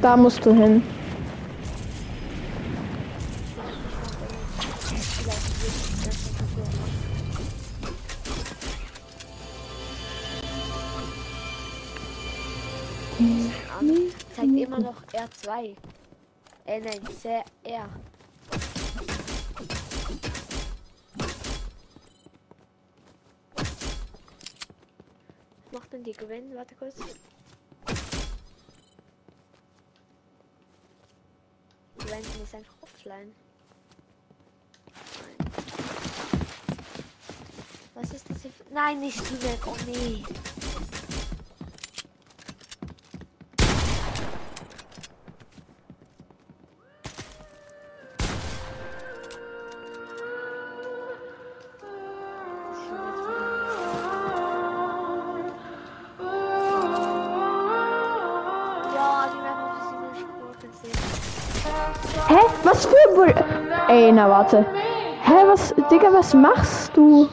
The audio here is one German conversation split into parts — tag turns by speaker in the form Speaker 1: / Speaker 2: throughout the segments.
Speaker 1: Da musst du hin.
Speaker 2: Zeigt immer noch R2. Äh, nein, sehr R. Was macht denn die Gewinn? Warte kurz. Ist einfach offline. Was ist das hier? Nein, nicht weg. Oh nee.
Speaker 1: Ey, na warte. Hä, was, Digga, was machst du?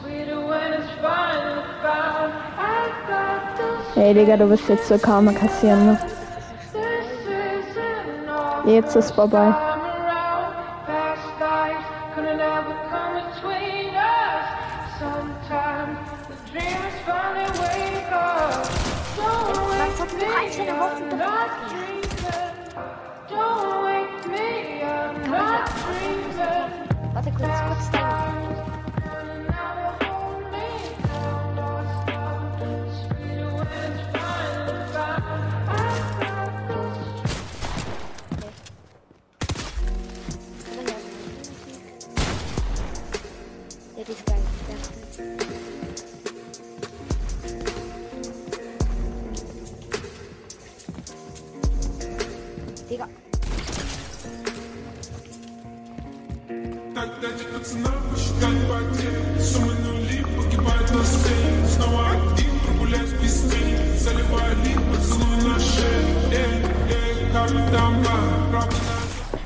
Speaker 1: Ey, Digga, du bist jetzt so Karma kassieren, ne? Jetzt ist vorbei.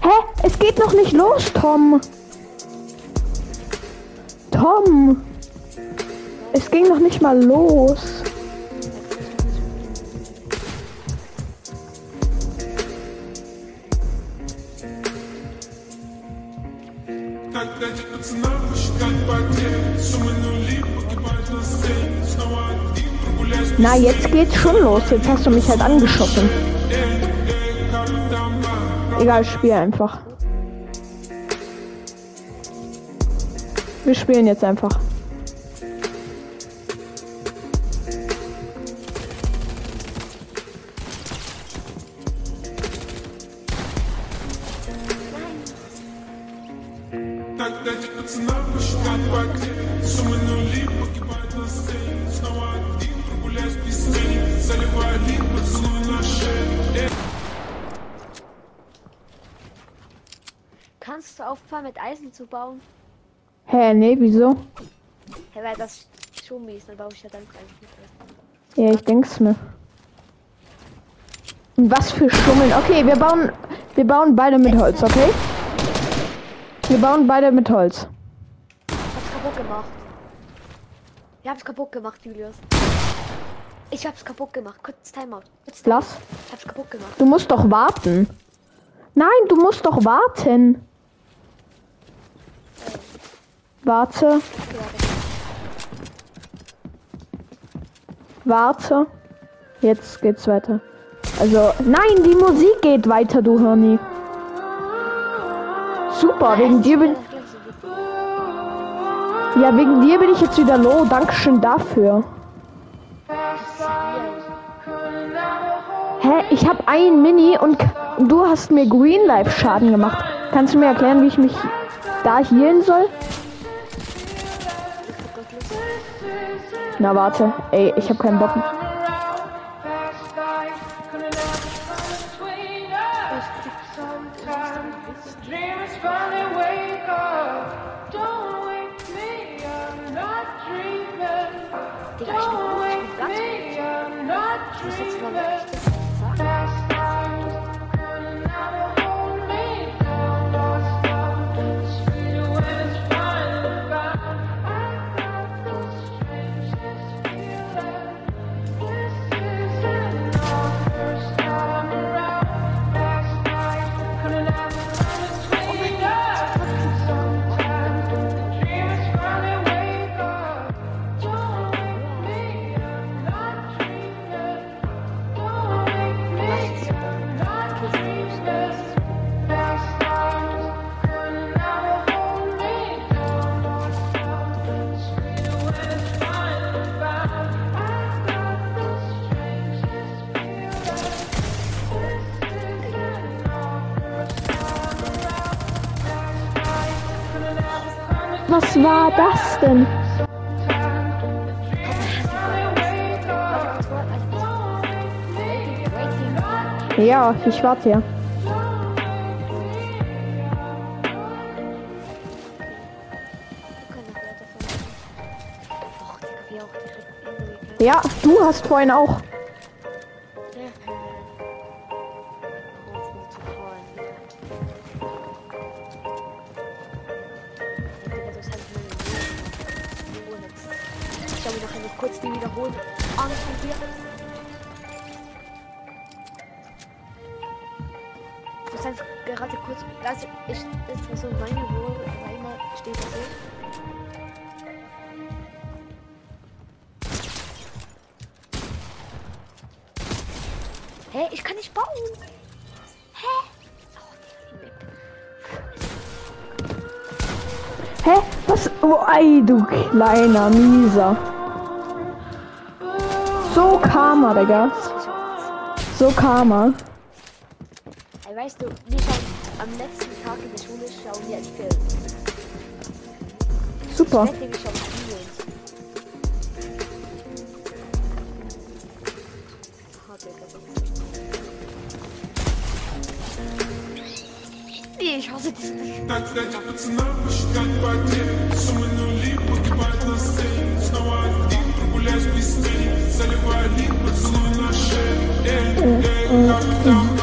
Speaker 1: Hä? Es geht noch nicht los, Tom. Tom. Es ging noch nicht mal los. Na, jetzt geht's schon los. Jetzt hast du mich halt angeschossen. Egal, spiel einfach. Wir spielen jetzt einfach.
Speaker 2: Eisen zu bauen?
Speaker 1: Hä, nee, wieso?
Speaker 2: Hey, weil das schon mies, dann baue ich ja dann Eisen.
Speaker 1: Ja, ich denk's mir. Was für Schummeln. Okay, wir bauen, wir bauen beide mit Holz, okay? Wir bauen beide mit Holz.
Speaker 2: Ich hab's kaputt gemacht. Ich hab's kaputt gemacht, Julius. Ich hab's kaputt gemacht. Kurz Timeout. Kurz Timeout.
Speaker 1: Lass.
Speaker 2: Ich hab's kaputt gemacht.
Speaker 1: Du musst doch warten. Nein, du musst doch warten. Warte, warte. Jetzt geht's weiter. Also, nein, die Musik geht weiter, du Hirni. Super, wegen dir bin, ja, wegen dir bin ich jetzt wieder low. Dankeschön dafür. Hä, ich habe ein Mini und du hast mir Green Life Schaden gemacht. Kannst du mir erklären, wie ich mich da healen soll? Na warte, ey, ich habe keinen Bock.
Speaker 3: Dreams finally wake up. Don't wake me, I'm not dreaming.
Speaker 2: Digga, ich bin gut, ich bin ganz gut.
Speaker 3: Me, I'm not
Speaker 2: Ich muss jetzt mal
Speaker 3: dreaming.
Speaker 1: War das denn? Ja, ich warte ja. Ja, du hast vorhin auch.
Speaker 2: Ich, das war so meine Ruhe, einmal steht da so. Hä, ich kann nicht bauen. Hä? Oh.
Speaker 1: Hä? Was? Oh, ei, du kleiner Mieser. So Karma, Digga. So Karma.
Speaker 2: Ey, weißt du, wir schauen am letzten Tag in der Schule schauen wir einen Film.
Speaker 1: Super.
Speaker 2: Ich wette, wir schauen. Nee, ich hasse diesen. Willst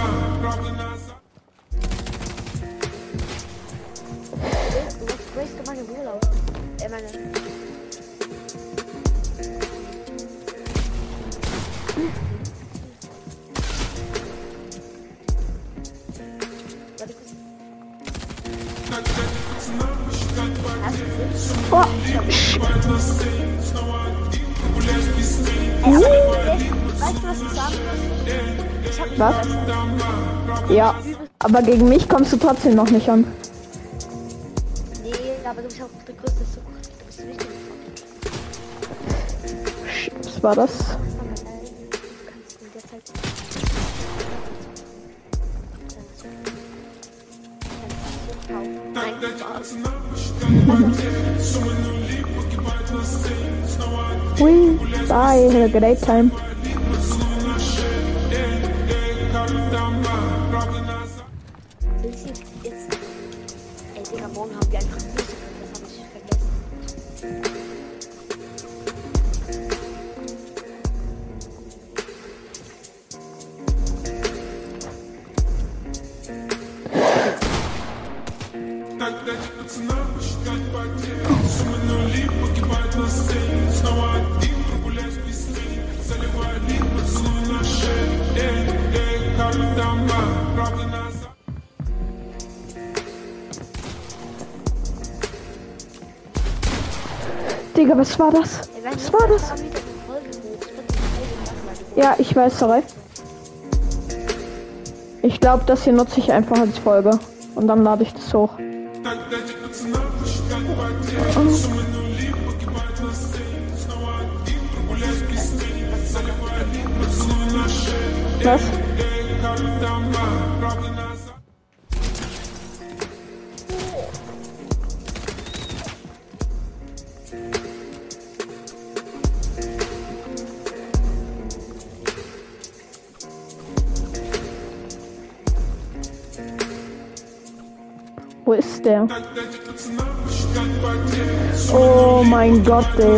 Speaker 2: Was? verbessert.
Speaker 1: Ja. Aber gegen mich kommst du trotzdem noch nicht an.
Speaker 2: Nee, aber du bist auch der größte Sucht. Du bist richtig.
Speaker 1: Was war das?
Speaker 2: Nein,
Speaker 1: Hui. Bye. Have a great time.
Speaker 2: willst du jetzt. Ey, Digga, morgen haben wir
Speaker 1: Digga, was war das? Was war das? Ja, ich weiß, sorry. Ich glaube, das hier nutze ich einfach als Folge. Und dann lade ich das hoch. Was? Wo ist der? Oh mein Gott!
Speaker 2: Können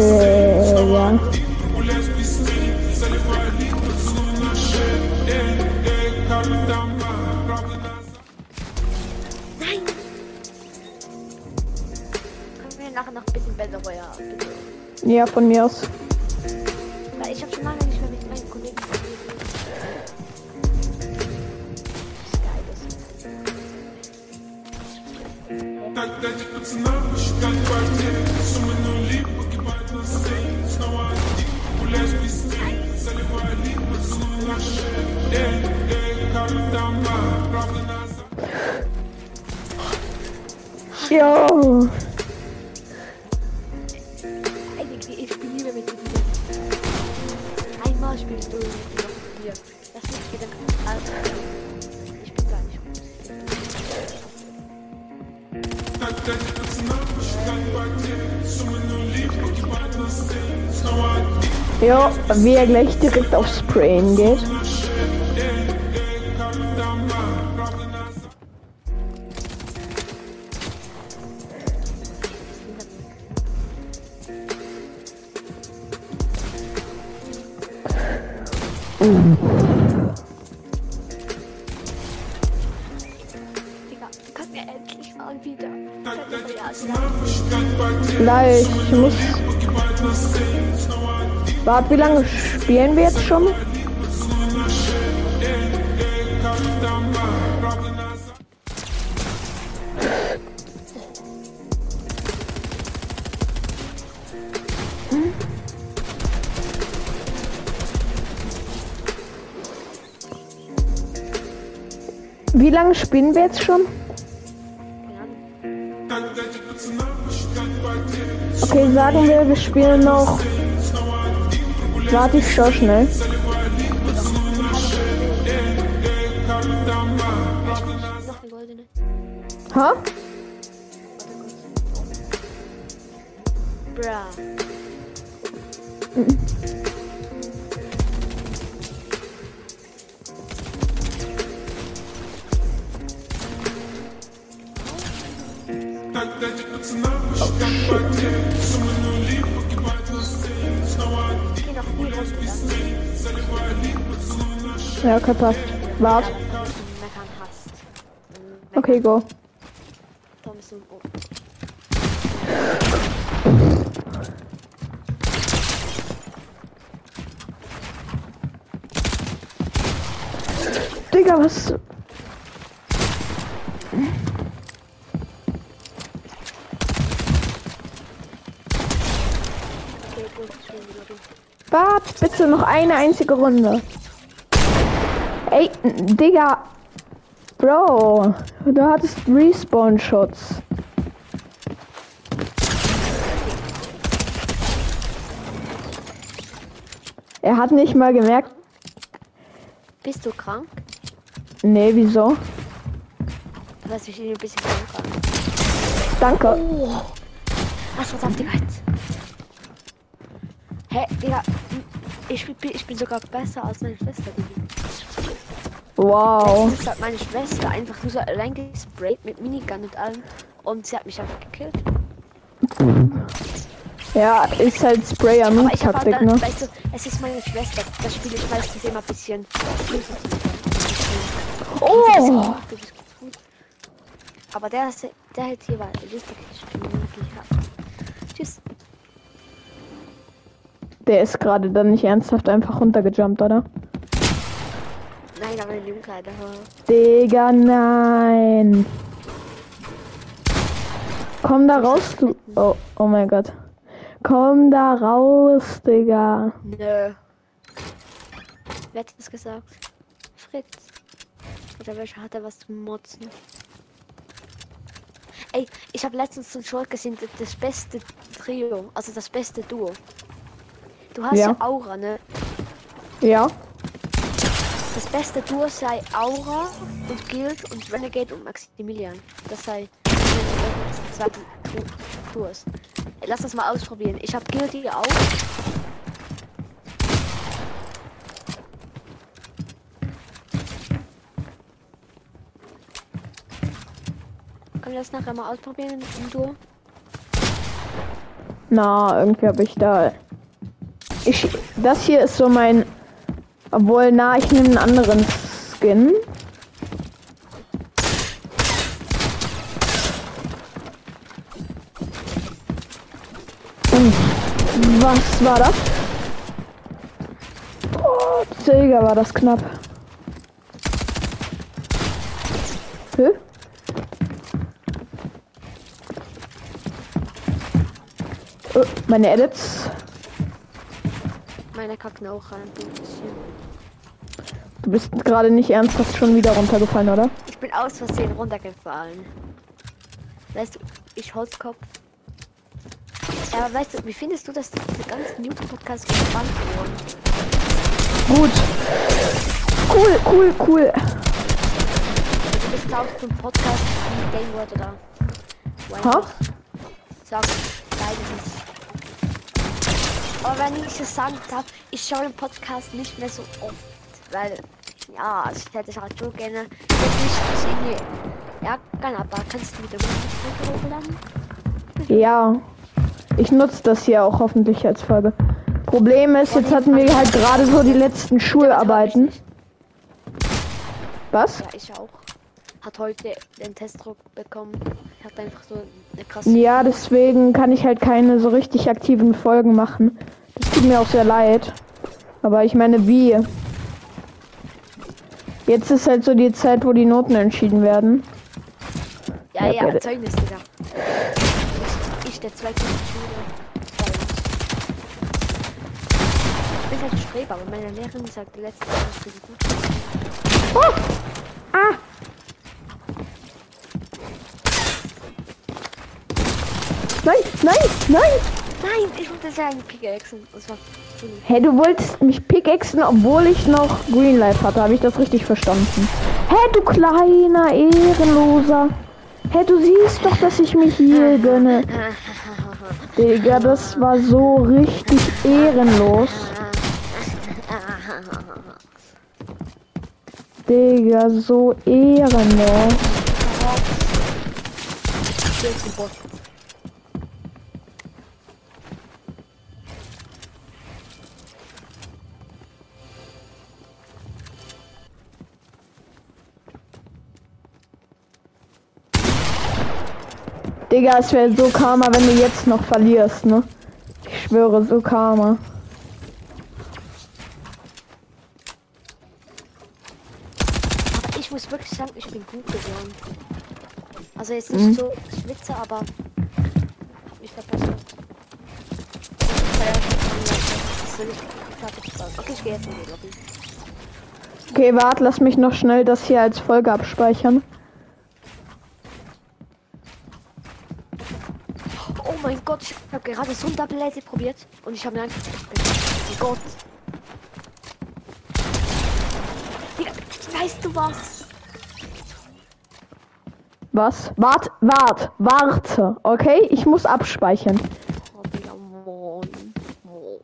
Speaker 2: wir nachher noch ein bisschen Battle Royale, bitte?
Speaker 1: Ja, von mir aus.
Speaker 2: Weil ich habe schon lange nicht mehr mit meinen Kollegen geredet. Das ist geil, das ist
Speaker 1: Ja.
Speaker 2: Eigentlich, ich spiele lieber mit dir. Einmal spielst du noch mit dir. Das ist für den Alter. Ich bin gar nicht gut.
Speaker 1: Ja, wie er gleich direkt aufs Sprayen geht.
Speaker 2: Digga,
Speaker 1: Gleich, ich muss. Warte, wie lange spielen wir jetzt schon? Wie lange spielen wir jetzt schon? Okay, sagen wir, wir spielen noch. Warte, ich schau schnell. Ha?
Speaker 2: Nie rausgegangen.
Speaker 1: Ja, okay, passt. Wart. Okay, go. Digga, was?
Speaker 2: Du.
Speaker 1: Wart, bitte noch eine einzige Runde. Ey, Digga. Bro, du hattest Respawn-Schutz. Er hat nicht mal gemerkt.
Speaker 2: Bist du krank?
Speaker 1: Nee, wieso?
Speaker 2: Lass mich ein bisschen krank an.
Speaker 1: Danke.
Speaker 2: Oh. Was was auf Digga jetzt? Hä, Digga, ich bin, ich bin sogar besser als meine Schwester, Digga.
Speaker 1: Wow.
Speaker 2: Das hat meine Schwester einfach nur so allein gesprayt mit Minigun und allem und sie hat mich einfach gekillt.
Speaker 1: Ja, ist halt Sprayer
Speaker 2: habe
Speaker 1: Taktik,
Speaker 2: dann,
Speaker 1: ne?
Speaker 2: weißt du, es ist meine Schwester, das spiele ich meistens immer ein bisschen.
Speaker 1: Oh!
Speaker 2: Aber der, ist- der halt hier war wirklich hart. Tschüss.
Speaker 1: Der ist gerade dann nicht ernsthaft einfach runtergejumpt, oder?
Speaker 2: Nein, aber in dem Kleider.
Speaker 1: Digga, nein. Komm da raus, du. Oh, oh mein Gott. Komm da raus, Digga.
Speaker 2: Nö. Wer hat das gesagt? Fritz. Oder welcher hat er was zu motzen? Ey, ich habe letztens ein Short gesehen, das, das beste Trio, also das beste Duo. Du hast
Speaker 1: Ja.
Speaker 2: ja, Aura, ne?
Speaker 1: Ja.
Speaker 2: Das beste Duo sei Aura und Guild und Renegade und Maximilian. Das sei die zwei Du- Duos. Lass das mal ausprobieren. Ich habe Guild hier auch. Können wir das nachher mal ausprobieren im Duo?
Speaker 1: Na, irgendwie habe ich da. Ich. Das hier ist so mein. Obwohl, na, ich nehme einen anderen Skin. Was war das? Oh, Digga, war das knapp. Hä? Oh, meine Edits.
Speaker 2: Meine kacken auch rein.
Speaker 1: Du bist gerade nicht ernsthaft schon wieder runtergefallen, oder?
Speaker 2: Ich bin aus Versehen runtergefallen. Weißt du, ich Holzkopf. Aber weißt du, wie findest du, dass diese ganzen YouTube-Podcasts gespannt wurden?
Speaker 1: Gut. Cool, cool, cool.
Speaker 2: Also bist du auch ein Podcast wie Game World oder
Speaker 1: Ha?
Speaker 2: Sag beides. Aber wenn ich es sagen darf, ich schaue den Podcast nicht mehr so oft, weil ja, also ich hätte es halt so gerne jetzt nicht irgendwie ärgern, aber kannst du wieder hochladen?
Speaker 1: Ja. Ich nutze das hier auch hoffentlich als Folge. Problem ist, jetzt hatten wir halt gerade so die letzten Schularbeiten. Was?
Speaker 2: Ja, ich auch. Hat heute den Testdruck bekommen. Hat einfach so eine krasse.
Speaker 1: Ja, deswegen kann ich halt keine so richtig aktiven Folgen machen. Das tut mir auch sehr leid. Aber ich meine, wie? Jetzt ist halt so die Zeit, wo die Noten entschieden werden.
Speaker 2: Ja,
Speaker 1: Ja,
Speaker 2: ja. Zeugnis, Digga. Ich, ich der zweite Schüler. Ich bin halt Streber, aber meine Lehrerin sagt, letzte für die gut.
Speaker 1: Oh! Ah! Nein, nein, nein!
Speaker 2: Ich wollte sagen, Pickaxen. Das war.
Speaker 1: Hey, du wolltest mich pickaxen, obwohl ich noch Green Life hatte. Habe ich das richtig verstanden? Hä, du kleiner Ehrenloser. Hä, du siehst doch, dass ich mich hier gönne. Digga, das war so richtig ehrenlos. Digga, so ehrenlos. Digga, es wäre so Karma, wenn du jetzt noch verlierst, ne? Ich schwöre, so Karma.
Speaker 2: Aber ich muss wirklich sagen, ich bin gut geworden. Also jetzt nicht so Schwitzer, aber ich sein. Okay, ich gehe jetzt in die Lobby.
Speaker 1: Okay, warte, lass mich noch schnell das hier als Folge abspeichern.
Speaker 2: Oh mein Gott, ich habe gerade so ein Double Lady probiert und ich habe mir einfach. Oh mein Gott. Digga, weißt du was?
Speaker 1: Was? Wart, wart, warte. Okay, ich muss abspeichern.
Speaker 2: Oh, Digga, Mann.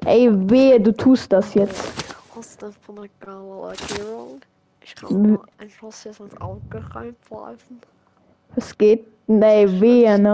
Speaker 1: Ey, wehe, du tust das jetzt.
Speaker 2: hast du von der Galagerung? Ich kann ein Schloss jetzt ins Auge reinpfeifen.
Speaker 1: Es geht. Nee, wehe, ne?